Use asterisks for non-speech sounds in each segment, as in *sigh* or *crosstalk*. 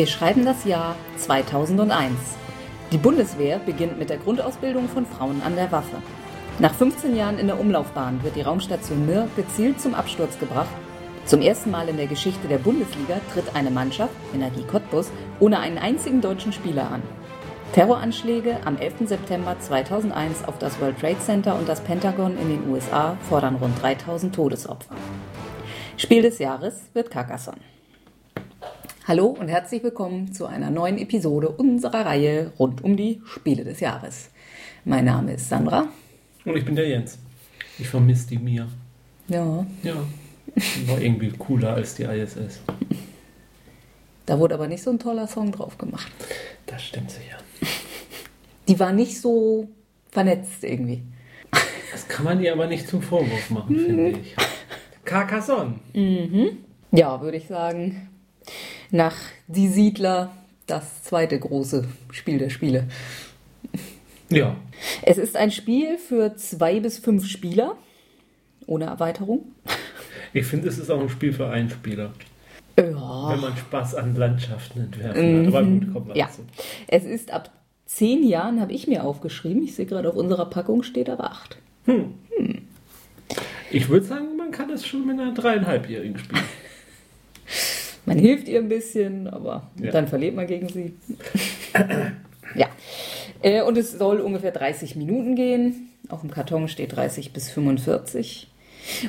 Wir schreiben das Jahr 2001. Die Bundeswehr beginnt mit der Grundausbildung von Frauen an der Waffe. Nach 15 Jahren in der Umlaufbahn wird die Raumstation Mir gezielt zum Absturz gebracht. Zum ersten Mal in der Geschichte der Bundesliga tritt eine Mannschaft, Energie Cottbus, ohne einen einzigen deutschen Spieler an. Terroranschläge am 11. September 2001 auf das World Trade Center und das Pentagon in den USA fordern rund 3000 Todesopfer. Spiel des Jahres wird Carcassonne. Hallo und herzlich willkommen zu einer neuen Episode unserer Reihe rund um die Spiele des Jahres. Mein Name ist Sandra. Und ich bin der Jens. Ich vermisse die Mia. Ja. Ja. Die war irgendwie cooler als die ISS. Da wurde aber nicht so ein toller Song drauf gemacht. Das stimmt sicher. Die war nicht so vernetzt irgendwie. Das kann man ihr aber nicht zum Vorwurf machen, finde ich. Carcassonne. Ja, würde ich sagen, nach Die Siedler das zweite große Spiel der Spiele. Ja. Es ist ein Spiel für zwei bis fünf Spieler, ohne Erweiterung. Ich finde, es ist auch ein Spiel für einen Spieler. Ja, Wenn man Spaß an Landschaften entwerfen hat. Aber gut, kommen wir ja. dazu. Es ist ab zehn Jahren, habe ich mir aufgeschrieben. Ich sehe gerade auf unserer Packung steht aber acht. Ich würde sagen, man kann es schon mit einer dreieinhalbjährigen spielen. *laughs* Man hilft ihr ein bisschen, aber Ja. dann verliert man gegen sie. *clears throat* ja. Äh, Und es soll ungefähr 30 Minuten gehen. Auf dem Karton steht 30 bis 45.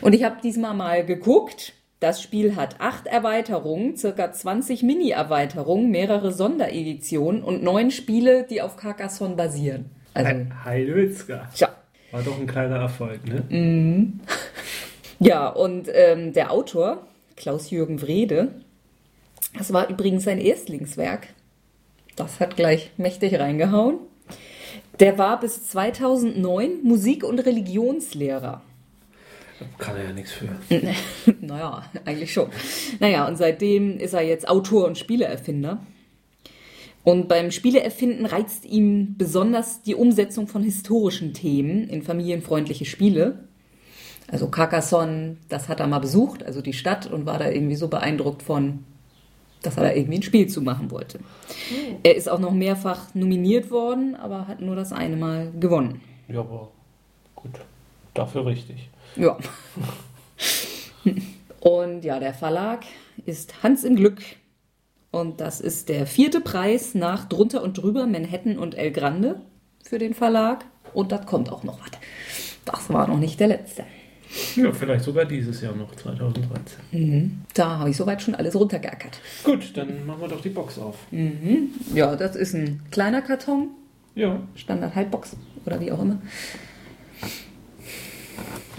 Und ich habe diesmal mal geguckt. Das Spiel hat acht Erweiterungen, circa 20 Mini-Erweiterungen, mehrere Sondereditionen und neun Spiele, die auf Carcassonne basieren. Also, Heilwitzka. tja. War doch ein kleiner Erfolg, ne? *laughs* Ja, und ähm, der Autor, Klaus-Jürgen Wrede, das war übrigens sein Erstlingswerk. Das hat gleich mächtig reingehauen. Der war bis 2009 Musik- und Religionslehrer. Kann er ja nichts für. *laughs* naja, eigentlich schon. Naja, und seitdem ist er jetzt Autor und Spieleerfinder. Und beim Spieleerfinden reizt ihm besonders die Umsetzung von historischen Themen in familienfreundliche Spiele. Also Carcassonne, das hat er mal besucht, also die Stadt, und war da irgendwie so beeindruckt von, dass er da irgendwie ein Spiel zu machen wollte. Er ist auch noch mehrfach nominiert worden, aber hat nur das eine Mal gewonnen. Ja, aber gut. Dafür richtig. Ja. *laughs* Und ja, der Verlag ist Hans im Glück. Und das ist der vierte Preis nach Drunter und Drüber Manhattan und El Grande für den Verlag. Und das kommt auch noch was. Das war noch nicht der letzte. Ja, vielleicht sogar dieses Jahr noch, 2013. Da habe ich soweit schon alles runtergeackert. Gut, dann machen wir doch die Box auf. Ja, das ist ein kleiner Karton, Ja. Standard Halbbox oder wie auch immer.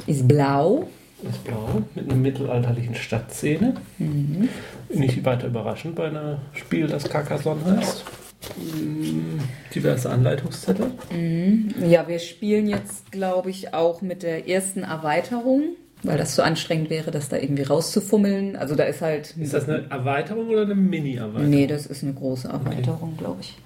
Ist blau. Ist blau mit einer mittelalterlichen Stadtszene. Nicht weiter überraschend bei einem Spiel, das Carcassonne heißt. Diverse Anleitungszettel. Ja, wir spielen jetzt, glaube ich, auch mit der ersten Erweiterung, weil das zu anstrengend wäre, das da irgendwie rauszufummeln. Also da ist halt. Ist das eine Erweiterung oder eine Mini-Erweiterung? Nee, das ist eine große Erweiterung, glaube ich.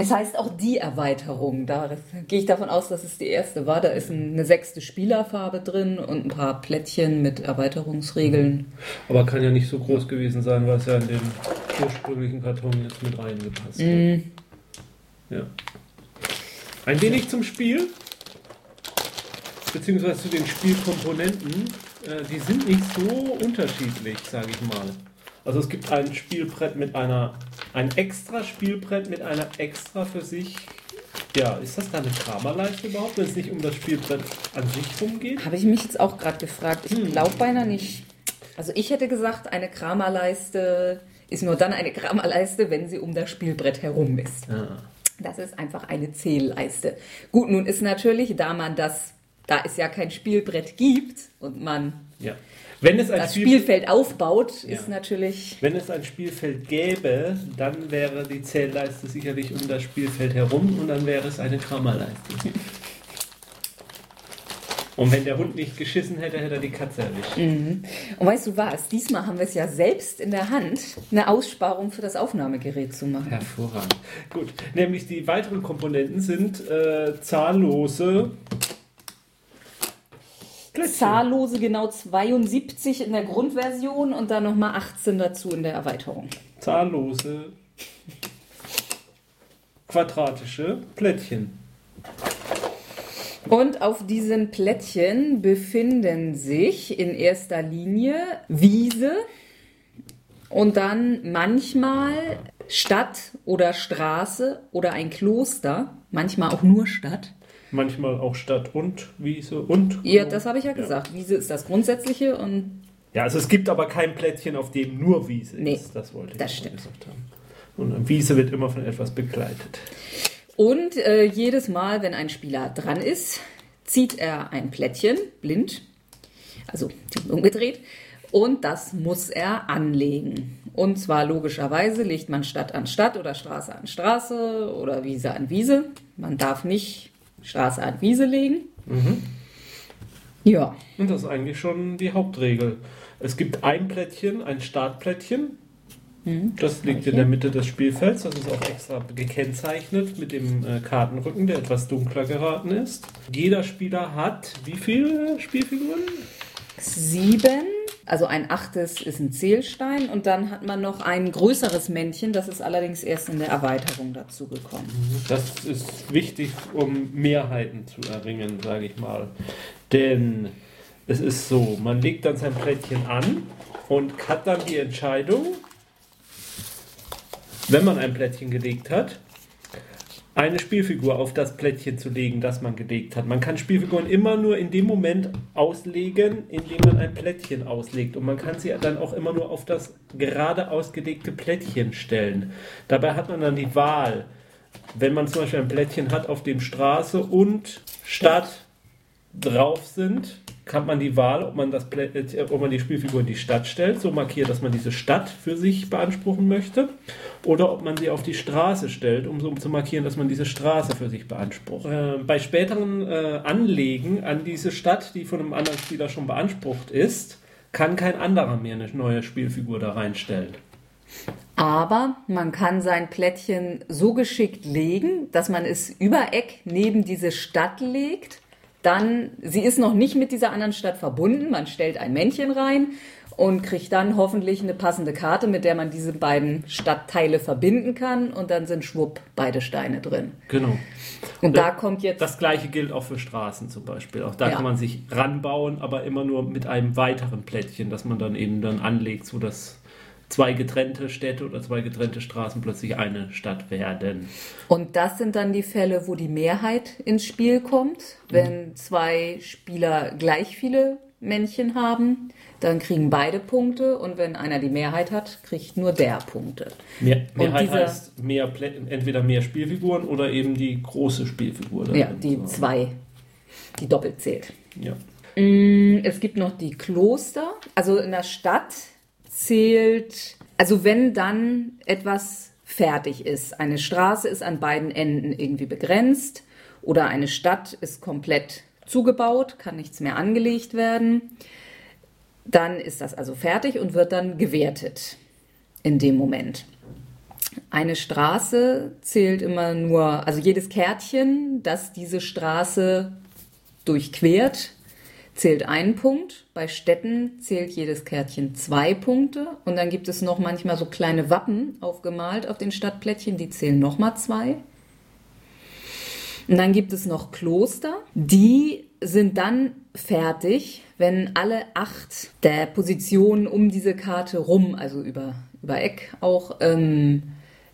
Es heißt auch die Erweiterung. Da gehe ich davon aus, dass es die erste war. Da ist ein- eine sechste Spielerfarbe drin und ein paar Plättchen mit Erweiterungsregeln. Aber kann ja nicht so groß gewesen sein, weil es ja in den ursprünglichen Karton jetzt mit reingepasst hat. Ja. Ein wenig zum Spiel, beziehungsweise zu den Spielkomponenten. Äh, die sind nicht so unterschiedlich, sage ich mal. Also es gibt ein Spielbrett mit einer, ein extra Spielbrett mit einer extra für sich. Ja, ist das da eine Kramerleiste überhaupt, wenn es nicht um das Spielbrett an sich rumgeht? Habe ich mich jetzt auch gerade gefragt. Ich glaube beinahe nicht. Also ich hätte gesagt, eine Kramerleiste ist nur dann eine Kramerleiste, wenn sie um das Spielbrett herum ist. Ja. Das ist einfach eine Zählleiste. Gut, nun ist natürlich, da man das, da es ja kein Spielbrett gibt und man ja. Wenn es ein das Spiel- Spielfeld aufbaut, Ja. ist natürlich. Wenn es ein Spielfeld gäbe, dann wäre die Zählleiste sicherlich um das Spielfeld herum und dann wäre es eine Kramerleiste. Und wenn der Hund nicht geschissen hätte, hätte er die Katze erwischt. Und weißt du was? Diesmal haben wir es ja selbst in der Hand, eine Aussparung für das Aufnahmegerät zu machen. Hervorragend. Gut, nämlich die weiteren Komponenten sind äh, zahllose Plättchen. Zahllose genau 72 in der Grundversion und dann nochmal 18 dazu in der Erweiterung. zahllose quadratische Plättchen. Und auf diesen Plättchen befinden sich in erster Linie Wiese und dann manchmal Stadt oder Straße oder ein Kloster, manchmal auch nur Stadt. Manchmal auch Stadt und Wiese und. Ja, das habe ich ja gesagt. Wiese ist das Grundsätzliche und. Ja, also es gibt aber kein Plättchen, auf dem nur Wiese Nee, ist. Das wollte ich das stimmt. gesagt haben. Und eine Wiese wird immer von etwas begleitet. Und äh, jedes Mal, wenn ein Spieler dran ist, zieht er ein Plättchen, blind, also umgedreht, und das muss er anlegen. Und zwar logischerweise legt man Stadt an Stadt oder Straße an Straße oder Wiese an Wiese. Man darf nicht Straße an Wiese legen. Ja, Und das ist eigentlich schon die Hauptregel. Es gibt ein Plättchen, ein Startplättchen. Das liegt in der Mitte des Spielfelds. Das ist auch extra gekennzeichnet mit dem äh, Kartenrücken, der etwas dunkler geraten ist. Jeder Spieler hat wie viele Spielfiguren? sieben, also ein achtes ist ein Zählstein und dann hat man noch ein größeres Männchen, das ist allerdings erst in der Erweiterung dazu gekommen. Das ist wichtig, um Mehrheiten zu erringen, sage ich mal. Denn es ist so, man legt dann sein Plättchen an und hat dann die Entscheidung, wenn man ein Plättchen gelegt hat, eine Spielfigur auf das Plättchen zu legen, das man gelegt hat. Man kann Spielfiguren immer nur in dem Moment auslegen, in dem man ein Plättchen auslegt. Und man kann sie dann auch immer nur auf das gerade ausgelegte Plättchen stellen. Dabei hat man dann die Wahl, wenn man zum Beispiel ein Plättchen hat, auf dem Straße und Stadt drauf sind, hat man die Wahl, ob man, das äh, ob man die Spielfigur in die Stadt stellt, so markiert, dass man diese Stadt für sich beanspruchen möchte, oder ob man sie auf die Straße stellt, um so zu markieren, dass man diese Straße für sich beansprucht. Äh, bei späteren äh, Anlegen an diese Stadt, die von einem anderen Spieler schon beansprucht ist, kann kein anderer mehr eine neue Spielfigur da reinstellen. Aber man kann sein Plättchen so geschickt legen, dass man es über Eck neben diese Stadt legt. Dann, sie ist noch nicht mit dieser anderen Stadt verbunden. Man stellt ein Männchen rein und kriegt dann hoffentlich eine passende Karte, mit der man diese beiden Stadtteile verbinden kann. Und dann sind schwupp beide Steine drin. Genau. Und da kommt jetzt Das gleiche gilt auch für Straßen zum Beispiel. Auch da Ja. kann man sich ranbauen, aber immer nur mit einem weiteren Plättchen, das man dann eben dann anlegt, sodass zwei getrennte Städte oder zwei getrennte Straßen plötzlich eine Stadt werden. Und das sind dann die Fälle, wo die Mehrheit ins Spiel kommt. Wenn zwei Spieler gleich viele Männchen haben, dann kriegen beide Punkte und wenn einer die Mehrheit hat, kriegt nur der Punkte. Mehr, Mehrheit heißt mehr Plä entweder mehr Spielfiguren oder eben die große Spielfigur. Ja, die So. zwei, die doppelt zählt. Ja. Mm, Es gibt noch die Kloster. Also in der Stadt zählt, also wenn dann etwas fertig ist. Eine Straße ist an beiden Enden irgendwie begrenzt oder eine Stadt ist komplett zugebaut, kann nichts mehr angelegt werden. Dann ist das also fertig und wird dann gewertet in dem Moment. Eine Straße zählt immer nur, also jedes Kärtchen, das diese Straße durchquert, zählt einen Punkt. Bei Städten zählt jedes Kärtchen zwei Punkte. Und dann gibt es noch manchmal so kleine Wappen aufgemalt auf den Stadtplättchen, die zählen nochmal zwei. Und dann gibt es noch Kloster. Die sind dann fertig, wenn alle acht der Positionen um diese Karte rum, also über, über Eck auch, ähm,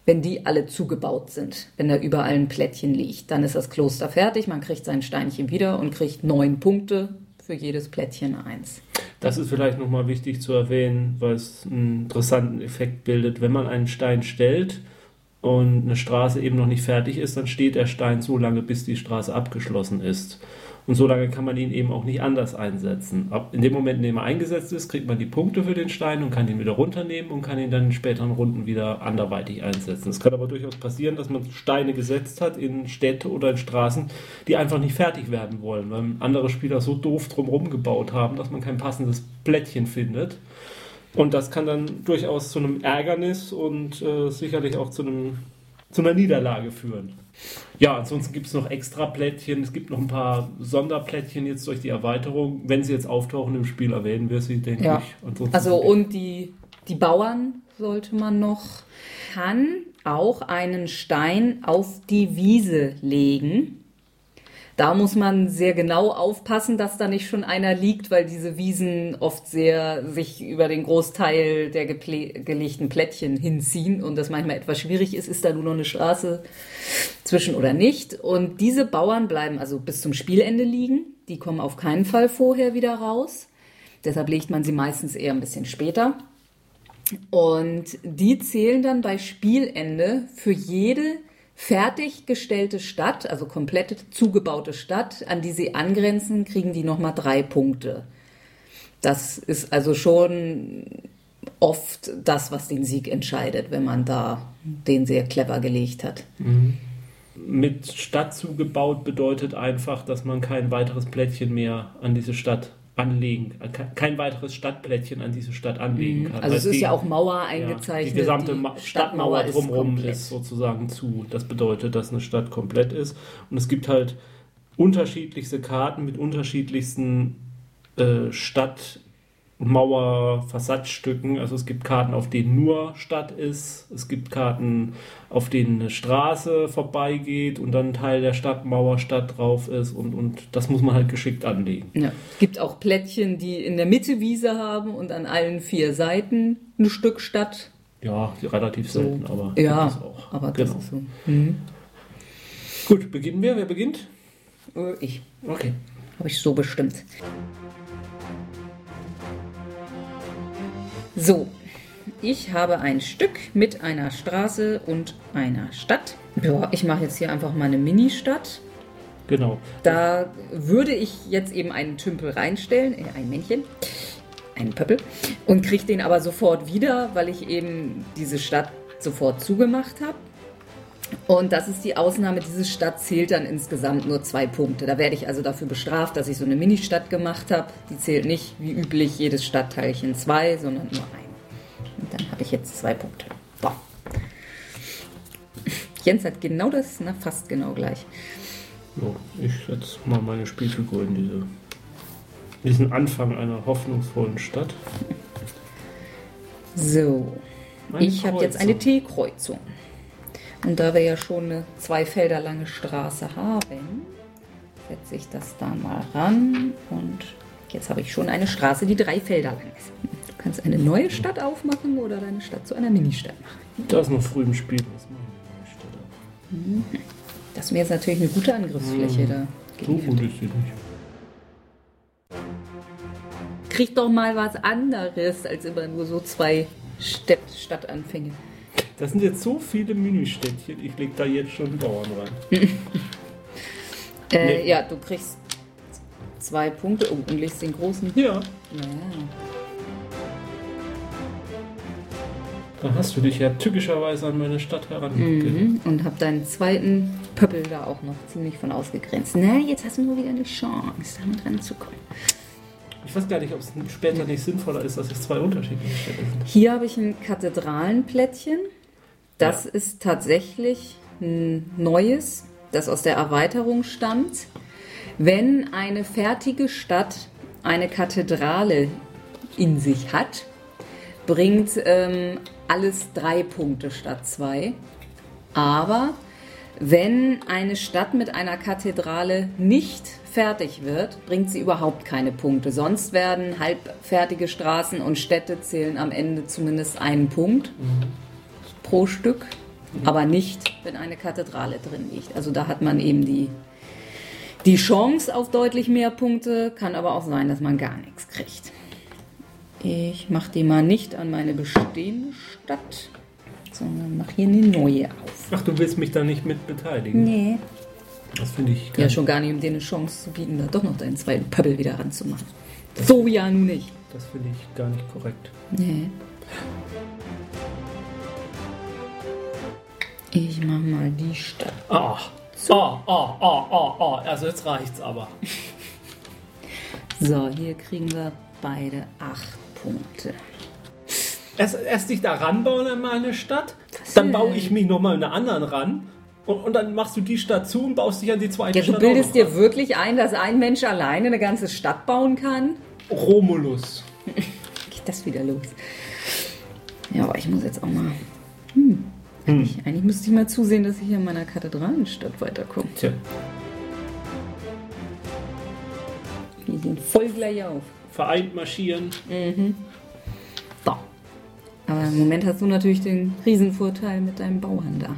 wenn die alle zugebaut sind, wenn da überall ein Plättchen liegt, dann ist das Kloster fertig, man kriegt sein Steinchen wieder und kriegt neun Punkte für jedes Plättchen eins. Das ist vielleicht nochmal wichtig zu erwähnen, weil es einen interessanten Effekt bildet. Wenn man einen Stein stellt und eine Straße eben noch nicht fertig ist, dann steht der Stein so lange, bis die Straße abgeschlossen ist. Und so lange kann man ihn eben auch nicht anders einsetzen. Ab in dem Moment, in dem er eingesetzt ist, kriegt man die Punkte für den Stein und kann ihn wieder runternehmen und kann ihn dann in späteren Runden wieder anderweitig einsetzen. Es kann aber durchaus passieren, dass man Steine gesetzt hat in Städte oder in Straßen, die einfach nicht fertig werden wollen, weil andere Spieler so doof drumherum gebaut haben, dass man kein passendes Plättchen findet. Und das kann dann durchaus zu einem Ärgernis und äh, sicherlich auch zu, einem, zu einer Niederlage führen. Ja, ansonsten gibt es noch extra Plättchen. Es gibt noch ein paar Sonderplättchen jetzt durch die Erweiterung. Wenn sie jetzt auftauchen im Spiel, erwähnen wir sie, denke Ja. ich. Ansonsten Also und die, die Bauern sollte man noch. Kann auch einen Stein auf die Wiese legen. Da muss man sehr genau aufpassen, dass da nicht schon einer liegt, weil diese Wiesen oft sehr sich über den Großteil der gelegten Plättchen hinziehen und das manchmal etwas schwierig ist, ist da nur noch eine Straße zwischen oder nicht. Und diese Bauern bleiben also bis zum Spielende liegen. Die kommen auf keinen Fall vorher wieder raus. Deshalb legt man sie meistens eher ein bisschen später. Und die zählen dann bei Spielende für jede fertiggestellte Stadt, also komplett zugebaute Stadt, an die sie angrenzen, kriegen die nochmal drei Punkte. Das ist also schon oft das, was den Sieg entscheidet, wenn man da den sehr clever gelegt hat. Mhm. Mit Stadt zugebaut bedeutet einfach, dass man kein weiteres Plättchen mehr an diese Stadt anlegen, kein weiteres Stadtplättchen an diese Stadt anlegen mhm. kann. Also es ist ja auch Mauer eingezeichnet. Ja, die gesamte die Stadtmauer, Stadtmauer drumherum ist, ist, sozusagen zu. Das bedeutet, dass eine Stadt komplett ist. Und es gibt halt unterschiedlichste Karten mit unterschiedlichsten äh, Stadt Mauer, Fassadstücken. Also es gibt Karten, auf denen nur Stadt ist. Es gibt Karten, auf denen eine Straße vorbeigeht und dann ein Teil der Stadtmauer Stadt drauf ist. Und, und das muss man halt geschickt anlegen. Ja. Es gibt auch Plättchen, die in der Mitte Wiese haben und an allen vier Seiten ein Stück Stadt. Ja, relativ so. selten, aber ja, auch. aber das genau. ist so. Mhm. Gut, beginnen wir. Wer beginnt? Äh, ich. Okay. Habe ich so bestimmt. So, ich habe ein Stück mit einer Straße und einer Stadt. Ja, ich mache jetzt hier einfach mal eine Mini-Stadt. Genau. Da würde ich jetzt eben einen Tümpel reinstellen, äh, ein Männchen, einen Pöppel, und kriege den aber sofort wieder, weil ich eben diese Stadt sofort zugemacht habe. Und das ist die Ausnahme, diese Stadt zählt dann insgesamt nur zwei Punkte. Da werde ich also dafür bestraft, dass ich so eine Ministadt gemacht habe. Die zählt nicht wie üblich jedes Stadtteilchen zwei, sondern nur ein. Und dann habe ich jetzt zwei Punkte. Boah. Jens hat genau das, na fast genau gleich. So, ich setze mal meine Spielfigur in diese, diesen Anfang einer hoffnungsvollen Stadt. So, meine ich habe jetzt eine T-Kreuzung. Und da wir ja schon eine zwei Felder lange Straße haben, setze ich das da mal ran. Und jetzt habe ich schon eine Straße, die drei Felder lang ist. Du kannst eine neue Stadt aufmachen oder deine Stadt zu einer Ministadt machen. Da ist noch früh im Spiel. Stadt auf? Mhm. Das wäre jetzt natürlich eine gute Angriffsfläche mhm. da. So gut ist sie nicht. Krieg doch mal was anderes als immer nur so zwei Städt Stadtanfänge. Das sind jetzt so viele Ministädtchen, ich leg da jetzt schon Bauern rein. *laughs* äh, nee. Ja, du kriegst zwei Punkte oh, und legst den großen. Ja. ja. Da hast du dich ja tückischerweise an meine Stadt herangegeben. Mhm. Und hab deinen zweiten Pöppel da auch noch ziemlich von ausgegrenzt. Na, jetzt hast du nur wieder eine Chance, damit ranzukommen. Ich weiß gar nicht, ob es später nicht sinnvoller ist, dass es zwei unterschiedliche Städte sind. Hier habe ich ein Kathedralenplättchen. Das ja. ist tatsächlich ein neues, das aus der Erweiterung stammt. Wenn eine fertige Stadt eine Kathedrale in sich hat, bringt ähm, alles drei Punkte statt zwei. Aber wenn eine Stadt mit einer Kathedrale nicht fertig wird, bringt sie überhaupt keine Punkte. Sonst werden halbfertige Straßen und Städte zählen am Ende zumindest einen Punkt. Mhm pro Stück, aber nicht, wenn eine Kathedrale drin liegt. Also da hat man eben die, die Chance auf deutlich mehr Punkte, kann aber auch sein, dass man gar nichts kriegt. Ich mache die mal nicht an meine bestehende Stadt, sondern mache hier eine neue auf. Ach, du willst mich da nicht mit beteiligen? Nee. Das finde ich Ja, schon gar nicht, um dir eine Chance zu bieten, da doch noch deinen zweiten Pöppel wieder ranzumachen. So ja, nun nicht. Das finde ich gar nicht korrekt. Nee. Ich mach mal die Stadt. Ah, so. ah, ah, ah, ah, ah. Also jetzt reicht's aber. so, hier kriegen wir beide acht Punkte. Erst, erst dich da ranbauen an meine Stadt, Was dann baue ich mich nochmal in eine anderen ran. Und, und, dann machst du die Stadt zu und baust dich an die zweite ja, Stadt. Du bildest dir wirklich ein, dass ein Mensch alleine eine ganze Stadt bauen kann? Romulus. *laughs* Geht das wieder los? Ja, aber ich muss jetzt auch mal. Hm. Eigentlich, eigentlich müsste ich mal zusehen, dass ich hier in meiner Kathedralenstadt weiterkomme. Tja, Die sind voll gleich auf. vereint marschieren. So. Aber im Moment hast du natürlich den Riesenvorteil mit deinem Bauern da.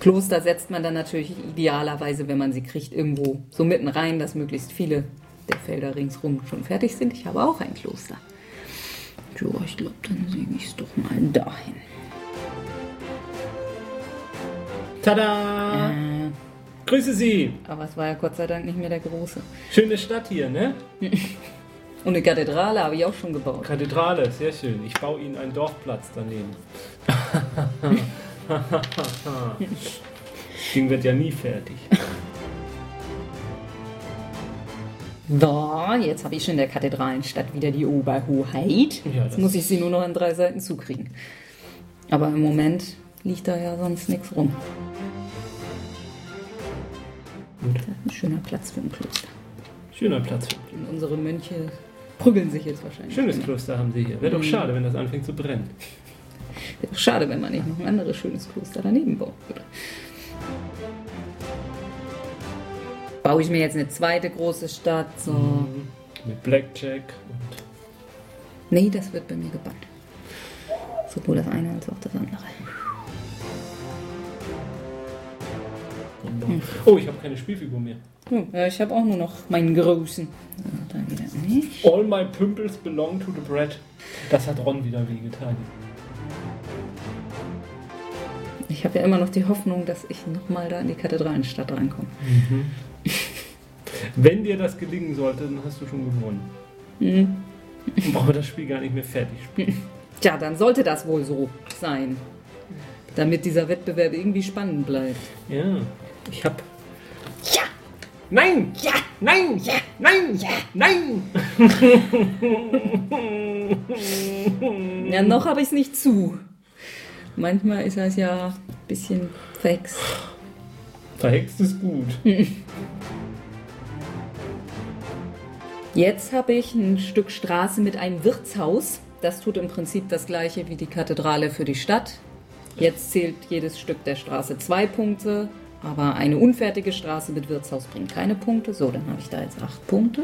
Kloster setzt man dann natürlich idealerweise, wenn man sie kriegt, irgendwo so mitten rein, dass möglichst viele der Felder ringsrum schon fertig sind. Ich habe auch ein Kloster. Jo, ich glaube, dann säge ich es doch mal dahin. Tada! Äh, Grüße Sie! aber es war ja Gott sei Dank nicht mehr der große. Schöne Stadt hier, ne? *laughs* Und eine Kathedrale habe ich auch schon gebaut. Kathedrale, sehr schön. Ich baue Ihnen einen Dorfplatz daneben. Das *laughs* *laughs* Ding wird ja nie fertig. So, jetzt habe ich schon in der Kathedralenstadt wieder die Oberhoheit. Ja, jetzt muss ich sie nur noch an drei Seiten zukriegen. Aber im Moment liegt da ja sonst nichts rum. Gut. Das ist ein schöner Platz für ein Kloster. Schöner Platz. Und unsere Mönche prügeln sich jetzt wahrscheinlich. Schönes Kloster haben Sie hier. Wäre doch schade, wenn das anfängt zu brennen. Wäre schade, wenn man nicht noch ein anderes schönes Kloster daneben bauen würde. Baue ich mir jetzt eine zweite große Stadt? So. Mhm. Mit Blackjack und. Nee, das wird bei mir gebannt. Sowohl das eine als auch das andere. Oh, ich habe keine Spielfigur mehr. Hm, ja, ich habe auch nur noch meinen großen. So, dann wieder nicht. All my pimples belong to the bread. Das hat Ron wieder wehgetan. Ich habe ja immer noch die Hoffnung, dass ich nochmal da in die Kathedralenstadt reinkomme. Wenn dir das gelingen sollte, dann hast du schon gewonnen. Mhm. Dann brauchen wir das Spiel gar nicht mehr fertig spielen. Tja, dann sollte das wohl so sein. Damit dieser Wettbewerb irgendwie spannend bleibt. Ja, ich hab. Ja! Nein! Ja! Nein! Ja! Nein! Ja! Nein! Ja, noch habe ich es nicht zu. Manchmal ist das ja ein bisschen verhext. Verhext ist gut. *laughs* Jetzt habe ich ein Stück Straße mit einem Wirtshaus. Das tut im Prinzip das gleiche wie die Kathedrale für die Stadt. Jetzt zählt jedes Stück der Straße zwei Punkte, aber eine unfertige Straße mit Wirtshaus bringt keine Punkte. So, dann habe ich da jetzt acht Punkte.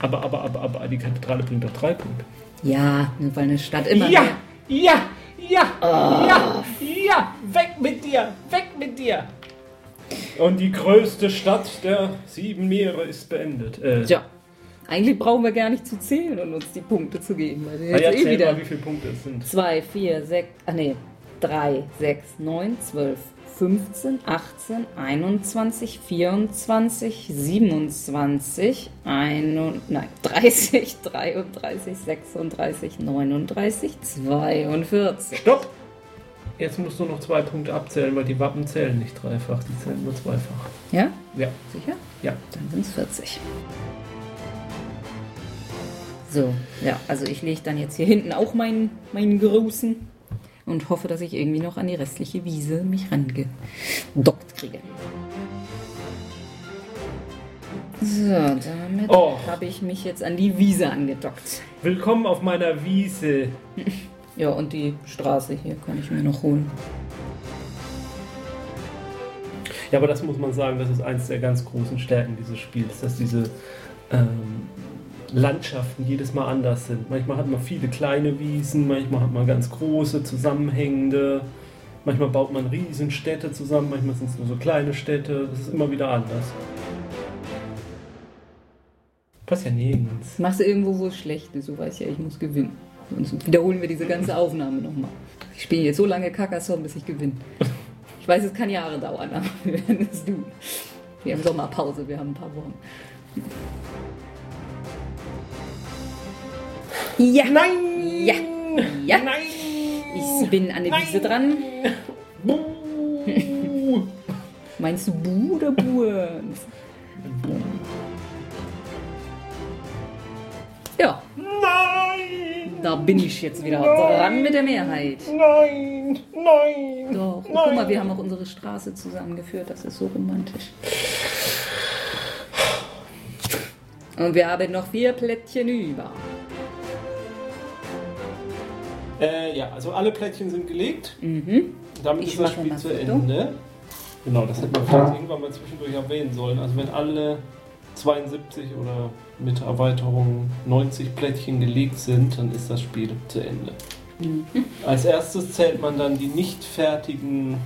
Aber, aber, aber, aber die Kathedrale bringt doch drei Punkte. Ja, weil eine Stadt immer Ja! mehr- Ja! Ja! Ja! Ja! Weg mit dir! Weg mit dir! Und die größte Stadt der sieben Meere ist beendet. Äh, Tja, eigentlich brauchen wir gar nicht zu zählen und uns die Punkte zu geben. Na jetzt ja, eh wieder mal, wie viele Punkte es sind. 2, 4, 6, ah nee, 3, 6, 9, 12, 15, 18, 21, 24, 27, 1, nein, 30, 33, 36, 39, 42. Stopp! Jetzt musst du noch zwei Punkte abzählen, weil die Wappen zählen nicht dreifach, die zählen nur zweifach. Ja? Ja. Sicher? Ja. Dann sind es 40. So, ja, also ich lege dann jetzt hier hinten auch meinen, meinen großen und hoffe, dass ich irgendwie noch an die restliche Wiese mich rangedockt kriege. So, damit Och. habe ich mich jetzt an die Wiese angedockt. Willkommen auf meiner Wiese. *laughs* Ja, und die Straße hier kann ich mir noch holen. Ja, aber das muss man sagen, das ist eins der ganz großen Stärken dieses Spiels, dass diese ähm, Landschaften jedes Mal anders sind. Manchmal hat man viele kleine Wiesen, manchmal hat man ganz große, zusammenhängende. Manchmal baut man Riesenstädte zusammen, manchmal sind es nur so kleine Städte. Das ist immer wieder anders. Passt ja nirgends. Machst du irgendwo, wo es schlecht ist, so weiß ich ja, ich muss gewinnen. Sonst wiederholen wir diese ganze Aufnahme nochmal. Ich spiele jetzt so lange Carcassonne, bis ich gewinne. Ich weiß, es kann Jahre dauern, aber wir werden es tun. Wir haben Sommerpause, wir haben ein paar Wochen. Ja, Nein! Ja. Ja. Nein! ich bin an der Wiese dran. *laughs* Buh. Meinst du Bu oder Buens? Ja, Nein! da bin ich jetzt wieder dran mit der Mehrheit. Nein! Nein! Doch, Nein. guck mal, wir haben auch unsere Straße zusammengeführt. Das ist so romantisch. Und wir haben noch vier Plättchen über. Äh, ja, also alle Plättchen sind gelegt. Mhm. Damit Ich ist das Spiel zu Foto. Ende. Genau, das hätte man vielleicht irgendwann mal zwischendurch erwähnen sollen. Also wenn alle 72 oder mit Erweiterung 90 Plättchen gelegt sind, dann ist das Spiel zu Ende. Mhm. Als erstes zählt man dann die nicht fertigen,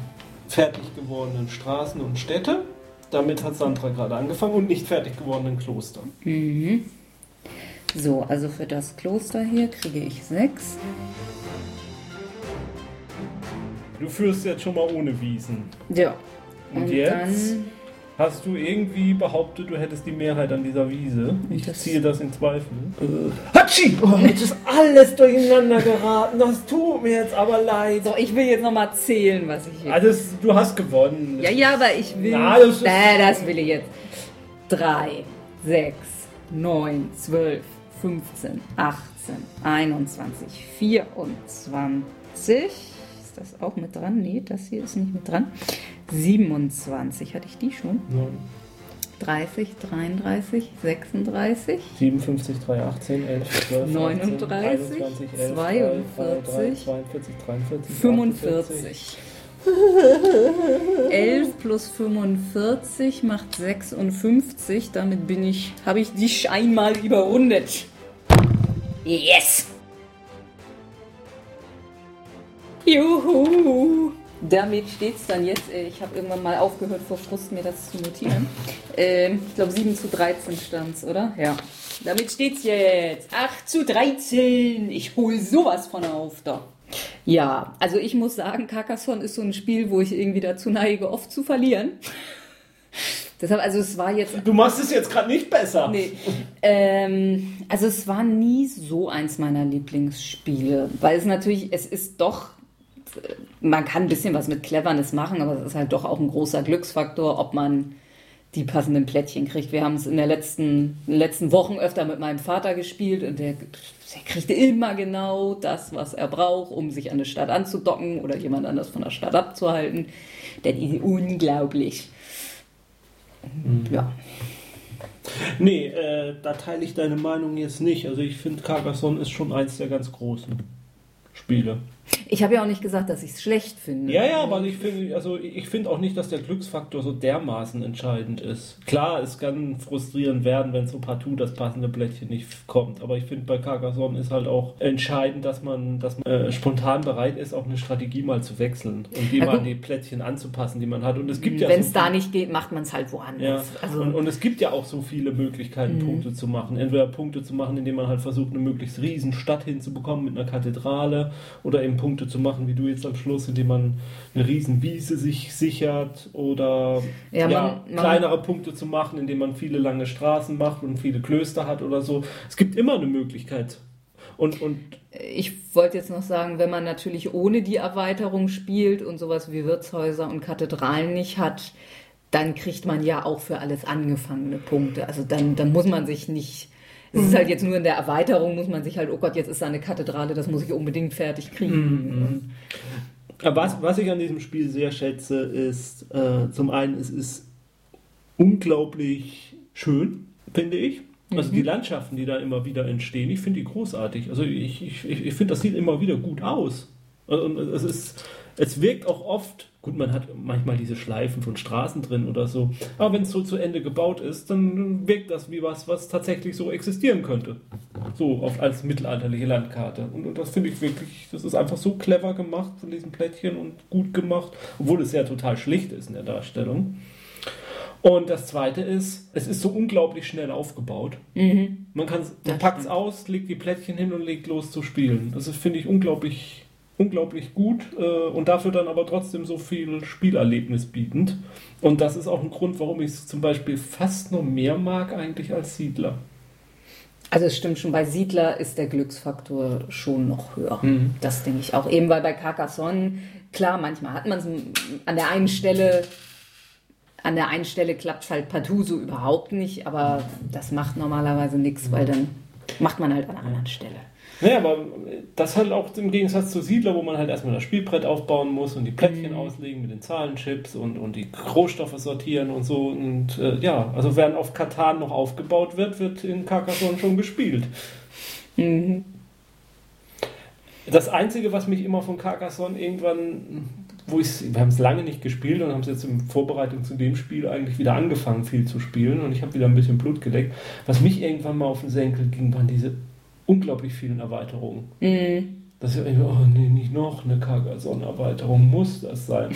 fertig gewordenen Straßen und Städte. Damit hat Sandra gerade angefangen und nicht fertig gewordenen Kloster. Mhm. So, also für das Kloster hier kriege ich sechs. Du führst jetzt schon mal ohne Wiesen. Ja. Und, Und jetzt hast du irgendwie behauptet, du hättest die Mehrheit an dieser Wiese. Ich Das- ziehe das in Zweifel. Äh, Hatschi! Oh, jetzt ist alles durcheinander geraten. Das tut mir jetzt aber leid. So, ich will jetzt nochmal zählen, was ich hier. Alles, du hast gewonnen. Ja, ja, aber ich will. Na, das ist- Nee, das will ich jetzt. 3, 6, 9, 12, 15, 18, 21, 24. Das auch mit dran? Nee, das hier ist nicht mit dran. 27. Hatte ich die schon? 30, 33, 36. 57, 3, 18, 11, 12, 39, 21, 11, 42, 42, 43, 45. 11 plus 45 macht 56. Damit bin ich, habe ich dich einmal überrundet. Yes! Juhu! Damit steht es dann jetzt, äh, ich habe irgendwann mal aufgehört vor Frust mir das zu notieren. Ähm, ich glaube 7 zu 13 stand's, oder? Ja. Damit steht's jetzt 8 zu 13. Ich hole sowas von auf da. Ja, also ich muss sagen, Carcassonne ist so ein Spiel, wo ich irgendwie dazu neige, oft zu verlieren. Deshalb, also es war jetzt Du machst es jetzt gerade nicht besser. Nee. Ähm, also es war nie so eins meiner Lieblingsspiele, weil es natürlich, es ist doch, man kann ein bisschen was mit Cleverness machen, aber es ist halt doch auch ein großer Glücksfaktor, ob man die passenden Plättchen kriegt. Wir haben es in, der letzten, in den letzten Wochen öfter mit meinem Vater gespielt und der, der kriegte immer genau das, was er braucht, um sich an eine Stadt anzudocken oder jemand anders von der Stadt abzuhalten. Das ist unglaublich. Ja. Nee, äh, da teile ich deine Meinung jetzt nicht. Also ich finde Carcassonne ist schon eins der ganz großen Spiele. Ich habe ja auch nicht gesagt, dass ich es schlecht finde. Ja, ja, aber ich finde, also ich finde auch nicht, dass der Glücksfaktor so dermaßen entscheidend ist. Klar, es kann frustrierend werden, wenn so partout das passende Plättchen nicht kommt. Aber ich finde, bei Carcassonne ist halt auch entscheidend, dass man, dass man äh, spontan bereit ist, auch eine Strategie mal zu wechseln und die Ja, mal an die Plättchen anzupassen, die man hat. Und es gibt ja Wenn so es da viel- nicht geht, macht man es halt Ja, woanders. Also, und, und es gibt ja auch so viele Möglichkeiten, Mhm. Punkte zu machen. Entweder Punkte zu machen, indem man halt versucht, eine möglichst riesen Stadt hinzubekommen mit einer Kathedrale oder eben Punkte zu machen, wie du jetzt am Schluss, indem man eine riesen Wiese sich sichert oder Ja, ja, man- man- kleinere Punkte zu machen, indem man viele lange Straßen macht und viele Klöster hat oder so. Es gibt immer eine Möglichkeit. Und, und ich wollte jetzt noch sagen, wenn man natürlich ohne die Erweiterung spielt und sowas wie Wirtshäuser und Kathedralen nicht hat, dann kriegt man ja auch für alles angefangene Punkte. Also dann, dann muss man sich nicht. Es ist halt jetzt nur in der Erweiterung, muss man sich halt, oh Gott, jetzt ist da eine Kathedrale, das muss ich unbedingt fertig kriegen. Aber Was, was ich an diesem Spiel sehr schätze, ist äh, zum einen, es ist unglaublich schön, finde ich. Also die Landschaften, die da immer wieder entstehen, ich finde die großartig. Also ich, ich, ich finde, das sieht immer wieder gut aus. Und es ist, es wirkt auch oft, gut, man hat manchmal diese Schleifen von Straßen drin oder so, aber wenn es so zu Ende gebaut ist, dann wirkt das wie was, was tatsächlich so existieren könnte. So auf, als mittelalterliche Landkarte. Und, und das finde ich wirklich, das ist einfach so clever gemacht von diesen Plättchen und gut gemacht, obwohl es ja total schlicht ist in der Darstellung. Und das zweite ist, es ist so unglaublich schnell aufgebaut. Mhm. Man, man packt es aus, legt die Plättchen hin und legt los zu spielen. Das finde ich, unglaublich, unglaublich gut äh, und dafür dann aber trotzdem so viel Spielerlebnis bietend. Und das ist auch ein Grund, warum ich es zum Beispiel fast noch mehr mag eigentlich als Siedler. Also es stimmt schon, bei Siedler ist der Glücksfaktor schon noch höher. Mhm. Das denke ich auch. Eben weil bei Carcassonne, klar, manchmal hat man es an der einen Stelle, an der einen Stelle klappt es halt partout so überhaupt nicht, aber das macht normalerweise nichts, weil dann macht man halt an einer anderen Stelle. Naja, aber das halt auch im Gegensatz zu Siedler, wo man halt erstmal das Spielbrett aufbauen muss und die Plättchen auslegen mit den Zahlenchips und, und die Rohstoffe sortieren und so. Und äh, ja, also während auf Katan noch aufgebaut wird, wird in Carcassonne schon gespielt. Mhm. Das Einzige, was mich immer von Carcassonne irgendwann, wo ich wir haben es lange nicht gespielt und haben es jetzt in Vorbereitung zu dem Spiel eigentlich wieder angefangen, viel zu spielen und ich habe wieder ein bisschen Blut geleckt. Was mich irgendwann mal auf den Senkel ging, waren diese unglaublich vielen Erweiterungen. Mhm. Das ist ja irgendwie, oh nee, nicht noch eine Carcassonne-Erweiterung, muss das sein.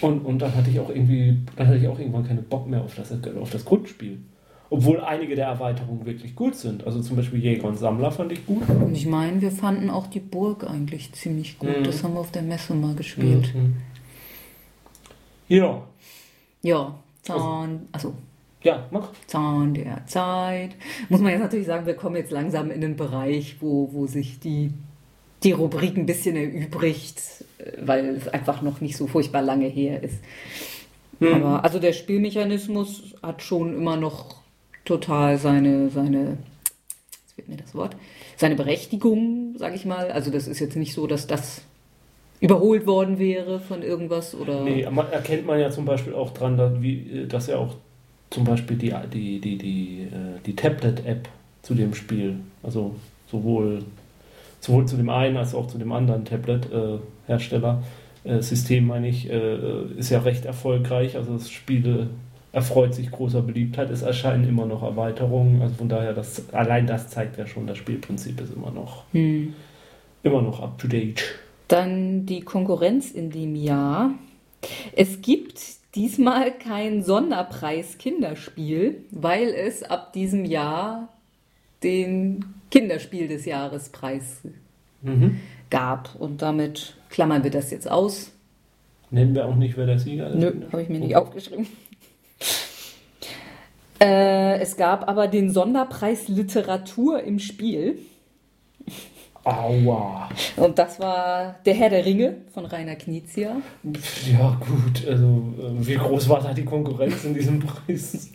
Und, und dann hatte ich auch irgendwie, dann hatte ich auch irgendwann keinen Bock mehr auf das, auf das Grundspiel. Obwohl einige der Erweiterungen wirklich gut sind. Also zum Beispiel Jäger und Sammler fand ich gut. Und ich meine, wir fanden auch die Burg eigentlich ziemlich gut. Mhm. Das haben wir auf der Messe mal gespielt. Mhm. Ja, Ja, Zahn, also ja, mach. Zahn der Zeit. Muss man jetzt natürlich sagen, wir kommen jetzt langsam in den Bereich, wo, wo sich die, die Rubrik ein bisschen erübrigt, äh, weil es einfach noch nicht so furchtbar lange her ist. Mhm. Aber also der Spielmechanismus hat schon immer noch total seine, seine, jetzt fehlt mir das Wort, seine Berechtigung, sage ich mal. Also das ist jetzt nicht so, dass das überholt worden wäre von irgendwas oder. Nee, erkennt man ja zum Beispiel auch dran, dass, ja auch zum Beispiel die, die, die, die, äh, die Tablet-App zu dem Spiel, also sowohl, sowohl zu dem einen als auch zu dem anderen Tablet-Hersteller, äh, System meine ich, äh, ist ja recht erfolgreich. Also das Spiel erfreut sich großer Beliebtheit. Es erscheinen immer noch Erweiterungen. Also von daher, das, allein das zeigt ja schon, das Spielprinzip ist immer noch, Hm. immer noch up to date. Dann die Konkurrenz in dem Jahr. Es gibt diesmal kein Sonderpreis Kinderspiel, weil es ab diesem Jahr den Kinderspiel des Jahres Preis Mhm. gab. Und damit klammern wir das jetzt aus. Nennen wir auch nicht, wer der Sieger ist. Nö, habe ich mir nicht aufgeschrieben. *laughs* Äh, es gab aber den Sonderpreis Literatur im Spiel. Aua. Und das war Der Herr der Ringe von Rainer Knizia. Ja, gut. Also, äh, wie groß war da die Konkurrenz in diesem *laughs* Preis?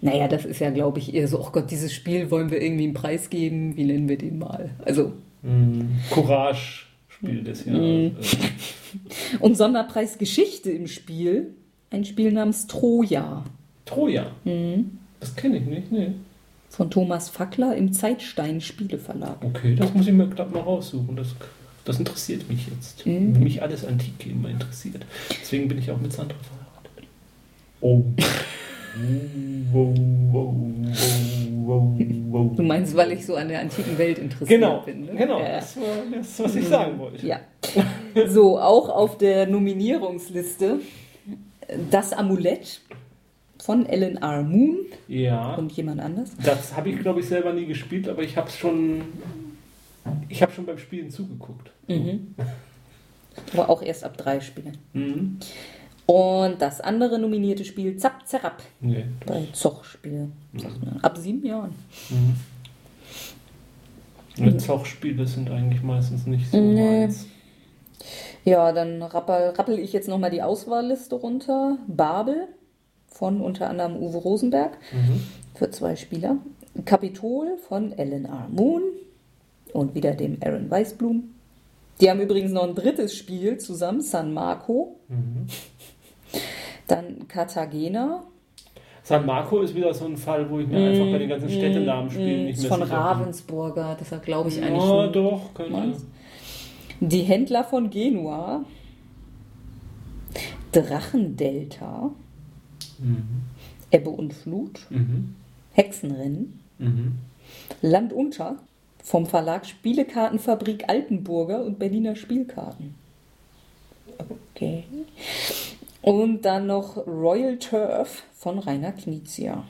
Naja, das ist ja, glaube ich, eher so, oh Gott, dieses Spiel wollen wir irgendwie einen Preis geben, wie nennen wir den mal? Also, Mhm. Courage, Spiel des Jahres. Mhm. Äh, *laughs* und Sonderpreis Geschichte im Spiel, ein Spiel namens Troja Troja. Mhm. Das kenne ich nicht, nee. Von Thomas Fackler im Zeitstein Spieleverlag. Okay, das muss ich mir gerade mal raussuchen. Das, das interessiert mich jetzt. Mhm. Mich alles Antike immer interessiert. Deswegen bin ich auch mit Sandra verheiratet. Oh. *laughs* wow, wow, wow, wow, wow. Du meinst, weil ich so an der antiken Welt interessiert Genau, bin. Ne? genau. Ja. Das war das, was ich sagen wollte. Ja. So, auch auf der Nominierungsliste Das Amulett von Ellen R. Moon Ja. und jemand anders. Das habe ich, glaube ich, selber nie gespielt, aber ich habe es schon. Ich habe schon beim Spielen zugeguckt. Mhm. *laughs* Aber auch erst ab drei Spielen. Mhm. Und das andere nominierte Spiel Zap Zerab Nee. bei Zoch-Spiel. sagt man. Ab sieben Jahren. Mhm. Und Zochspiele sind eigentlich meistens nicht so Nee. meins. Ja, dann rappel, rappel ich jetzt nochmal die Auswahlliste runter. Babel von unter anderem Uwe Rosenberg Mhm. für zwei Spieler. Kapitol von Ellen R. Moon und wieder dem Aaron Weisblum. Die haben übrigens noch ein drittes Spiel zusammen, San Marco. Mhm. Dann Cartagena San Marco ist wieder so ein Fall, wo ich mir einfach bei den ganzen Städtenamen spielen nicht ist mehr von sicher bin. Ravensburger. Deshalb glaube ich eigentlich Ja, doch, könnte. Meins? Die Händler von Genua. Drachendelta. Mhm. Ebbe und Flut. Mhm. Hexenrennen. Mhm. Land unter. Vom Verlag Spielekartenfabrik Altenburger und Berliner Spielkarten. Okay. Und dann noch Royal Turf von Rainer Knizia.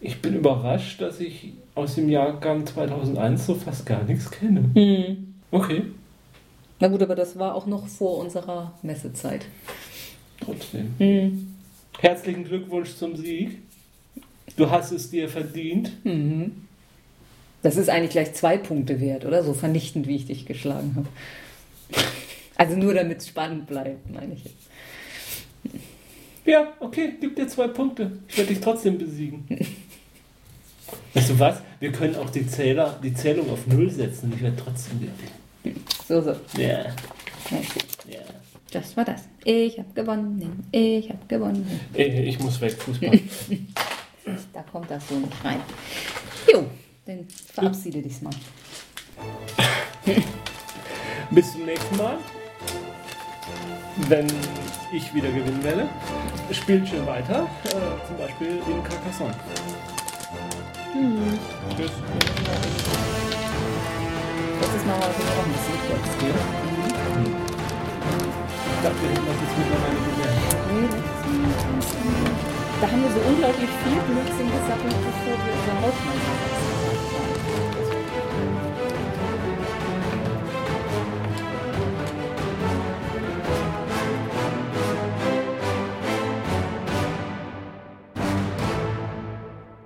Ich bin überrascht, dass ich aus dem Jahrgang 2001 so fast gar nichts kenne. Hm. Okay, Na gut, aber das war auch noch vor unserer Messezeit. trotzdem. Hm. Herzlichen Glückwunsch zum Sieg. Du hast es dir verdient. Mhm. Das ist eigentlich gleich zwei Punkte wert, oder? So vernichtend, wie ich dich geschlagen habe. Also nur damit es spannend bleibt, meine ich jetzt. Ja, okay, gib dir zwei Punkte. Ich werde dich trotzdem besiegen. Weißt du was? Wir können auch die, Zähler, die Zählung auf Null setzen. Ich werde trotzdem gewinnen. So, so. Ja, Okay. ja. Das war das. Ich habe gewonnen. Ich habe gewonnen. Ich muss weg, Fußball. *laughs* Da kommt das so nicht rein. Jo, dann verabschiede dich mal. *laughs* Bis zum nächsten Mal. Wenn ich wieder gewinnen werde, spielt schön weiter, äh, zum Beispiel in Carcassonne. Tschüss. Letztes Mal war es auch ein bisschen kurz. Dachte, das jetzt mittlerweile gelernt. Mal. Da haben wir so unglaublich viel Blödsinn gesammelt, bevor wir gesagt haben.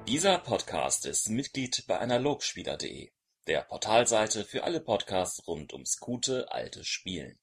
Dieser Podcast ist Mitglied bei Analogspieler.de, der Portalseite für alle Podcasts rund ums gute alte Spielen.